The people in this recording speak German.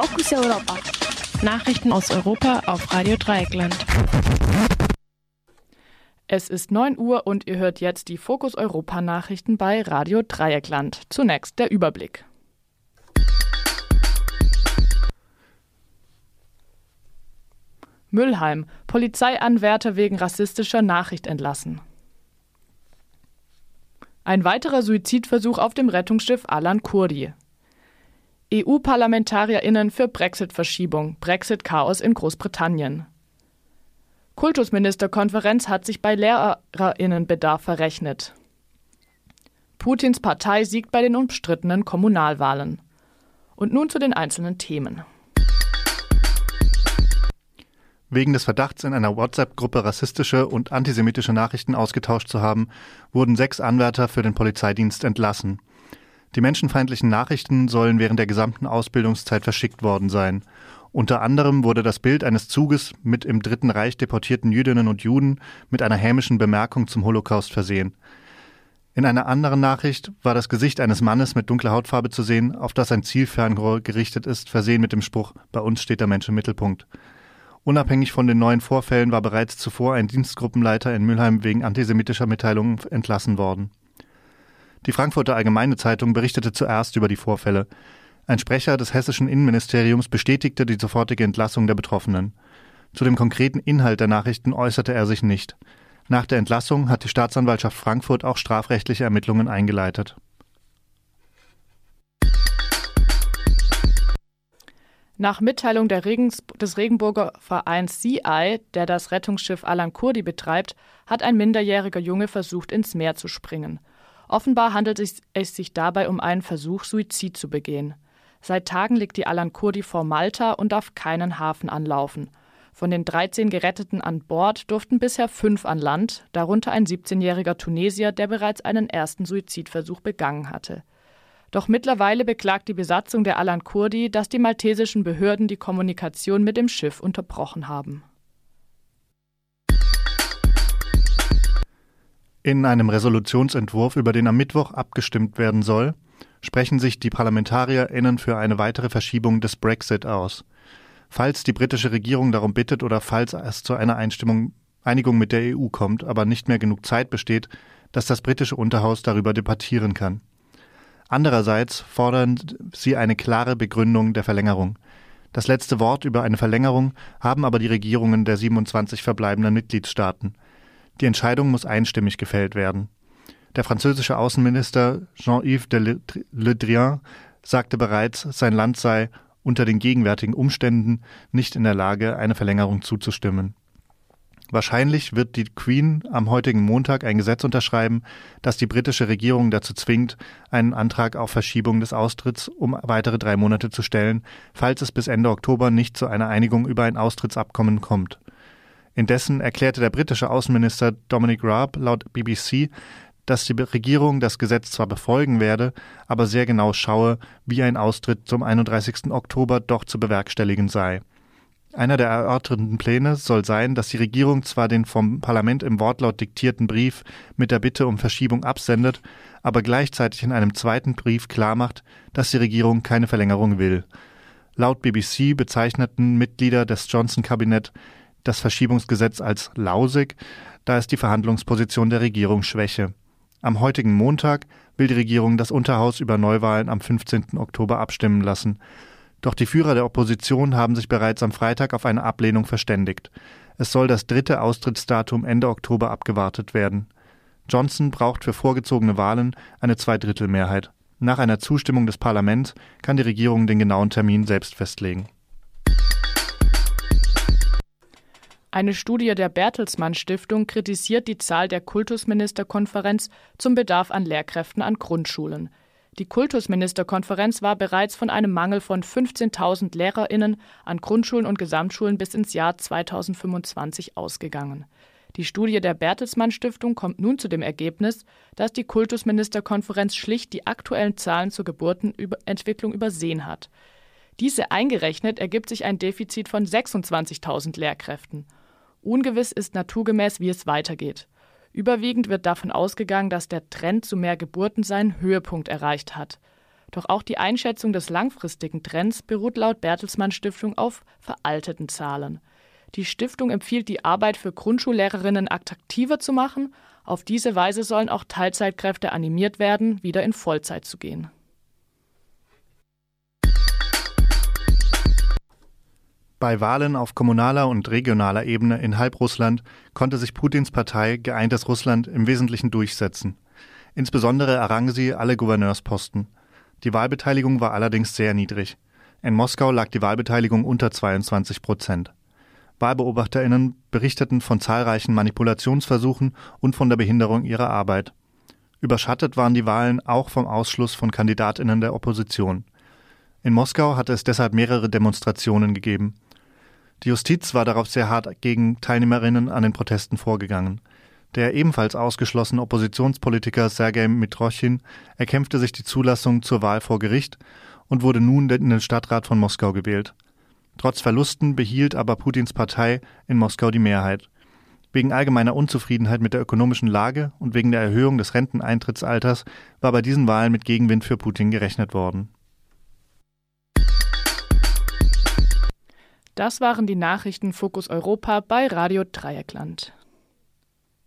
Fokus Europa. Nachrichten aus Europa auf Radio Dreieckland. Es ist 9 Uhr und ihr hört jetzt die Fokus Europa Nachrichten bei Radio Dreieckland. Zunächst der Überblick. Müllheim. Polizeianwärter wegen rassistischer Nachricht entlassen. Ein weiterer Suizidversuch auf dem Rettungsschiff Alan Kurdi. EU-ParlamentarierInnen für Brexit-Verschiebung, Brexit-Chaos in Großbritannien. Kultusministerkonferenz hat sich bei LehrerInnenbedarf verrechnet. Putins Partei siegt bei den umstrittenen Kommunalwahlen. Und nun zu den einzelnen Themen. Wegen des Verdachts, in einer WhatsApp-Gruppe rassistische und antisemitische Nachrichten ausgetauscht zu haben, wurden sechs Anwärter für den Polizeidienst entlassen. Die menschenfeindlichen Nachrichten sollen während der gesamten Ausbildungszeit verschickt worden sein. Unter anderem wurde das Bild eines Zuges mit im Dritten Reich deportierten Jüdinnen und Juden mit einer hämischen Bemerkung zum Holocaust versehen. In einer anderen Nachricht war das Gesicht eines Mannes mit dunkler Hautfarbe zu sehen, auf das ein Zielfernrohr gerichtet ist, versehen mit dem Spruch Bei uns steht der Mensch im Mittelpunkt. Unabhängig von den neuen Vorfällen war bereits zuvor ein Dienstgruppenleiter in Mülheim wegen antisemitischer Mitteilungen entlassen worden. Die Frankfurter Allgemeine Zeitung berichtete zuerst über die Vorfälle. Ein Sprecher des hessischen Innenministeriums bestätigte die sofortige Entlassung der Betroffenen. Zu dem konkreten Inhalt der Nachrichten äußerte er sich nicht. Nach der Entlassung hat die Staatsanwaltschaft Frankfurt auch strafrechtliche Ermittlungen eingeleitet. Nach Mitteilung Regens des Regenburger Vereins CI, der das Rettungsschiff Alan Kurdi betreibt, hat ein minderjähriger Junge versucht, ins Meer zu springen. Offenbar handelt es sich dabei um einen Versuch, Suizid zu begehen. Seit Tagen liegt die Alan Kurdi vor Malta und darf keinen Hafen anlaufen. Von den 13 Geretteten an Bord durften bisher fünf an Land, darunter ein 17-jähriger Tunesier, der bereits einen ersten Suizidversuch begangen hatte. Doch mittlerweile beklagt die Besatzung der Alan Kurdi, dass die maltesischen Behörden die Kommunikation mit dem Schiff unterbrochen haben. In einem Resolutionsentwurf, über den am Mittwoch abgestimmt werden soll, sprechen sich die ParlamentarierInnen für eine weitere Verschiebung des Brexit aus. Falls die britische Regierung darum bittet oder falls es zu einer Einstimmung, Einigung mit der EU kommt, aber nicht mehr genug Zeit besteht, dass das britische Unterhaus darüber debattieren kann. Andererseits fordern sie eine klare Begründung der Verlängerung. Das letzte Wort über eine Verlängerung haben aber die Regierungen der 27 verbleibenden Mitgliedstaaten – die Entscheidung muss einstimmig gefällt werden. Der französische Außenminister Jean-Yves Le Drian sagte bereits, sein Land sei unter den gegenwärtigen Umständen nicht in der Lage, eine Verlängerung zuzustimmen. Wahrscheinlich wird die Queen am heutigen Montag ein Gesetz unterschreiben, das die britische Regierung dazu zwingt, einen Antrag auf Verschiebung des Austritts um weitere drei Monate zu stellen, falls es bis Ende Oktober nicht zu einer Einigung über ein Austrittsabkommen kommt. Indessen erklärte der britische Außenminister Dominic Raab laut BBC, dass die Regierung das Gesetz zwar befolgen werde, aber sehr genau schaue, wie ein Austritt zum 31. Oktober doch zu bewerkstelligen sei. Einer der erörterten Pläne soll sein, dass die Regierung zwar den vom Parlament im Wortlaut diktierten Brief mit der Bitte um Verschiebung absendet, aber gleichzeitig in einem zweiten Brief klarmacht, dass die Regierung keine Verlängerung will. Laut BBC bezeichneten Mitglieder des Johnson-Kabinett das Verschiebungsgesetz als lausig, da es die Verhandlungsposition der Regierung schwäche. Am heutigen Montag will die Regierung das Unterhaus über Neuwahlen am 15. Oktober abstimmen lassen. Doch die Führer der Opposition haben sich bereits am Freitag auf eine Ablehnung verständigt. Es soll das dritte Austrittsdatum Ende Oktober abgewartet werden. Johnson braucht für vorgezogene Wahlen eine Zweidrittelmehrheit. Nach einer Zustimmung des Parlaments kann die Regierung den genauen Termin selbst festlegen. Eine Studie der Bertelsmann Stiftung kritisiert die Zahl der Kultusministerkonferenz zum Bedarf an Lehrkräften an Grundschulen. Die Kultusministerkonferenz war bereits von einem Mangel von 15.000 Lehrerinnen an Grundschulen und Gesamtschulen bis ins Jahr 2025 ausgegangen. Die Studie der Bertelsmann Stiftung kommt nun zu dem Ergebnis, dass die Kultusministerkonferenz schlicht die aktuellen Zahlen zur Geburtenentwicklung übersehen hat. Diese eingerechnet ergibt sich ein Defizit von 26.000 Lehrkräften. Ungewiss ist naturgemäß, wie es weitergeht. Überwiegend wird davon ausgegangen, dass der Trend zu mehr Geburten seinen Höhepunkt erreicht hat. Doch auch die Einschätzung des langfristigen Trends beruht laut Bertelsmann Stiftung auf veralteten Zahlen. Die Stiftung empfiehlt, die Arbeit für Grundschullehrerinnen attraktiver zu machen. Auf diese Weise sollen auch Teilzeitkräfte animiert werden, wieder in Vollzeit zu gehen. Bei Wahlen auf kommunaler und regionaler Ebene in Halbrussland konnte sich Putins Partei Geeintes Russland im Wesentlichen durchsetzen. Insbesondere errang sie alle Gouverneursposten. Die Wahlbeteiligung war allerdings sehr niedrig. In Moskau lag die Wahlbeteiligung unter 22 Prozent. WahlbeobachterInnen berichteten von zahlreichen Manipulationsversuchen und von der Behinderung ihrer Arbeit. Überschattet waren die Wahlen auch vom Ausschluss von KandidatInnen der Opposition. In Moskau hatte es deshalb mehrere Demonstrationen gegeben. Die Justiz war darauf sehr hart gegen Teilnehmerinnen an den Protesten vorgegangen. Der ebenfalls ausgeschlossene Oppositionspolitiker Sergei Mitrochin erkämpfte sich die Zulassung zur Wahl vor Gericht und wurde nun in den Stadtrat von Moskau gewählt. Trotz Verlusten behielt aber Putins Partei in Moskau die Mehrheit. Wegen allgemeiner Unzufriedenheit mit der ökonomischen Lage und wegen der Erhöhung des Renteneintrittsalters war bei diesen Wahlen mit Gegenwind für Putin gerechnet worden. Das waren die Nachrichten Fokus Europa bei Radio Dreieckland.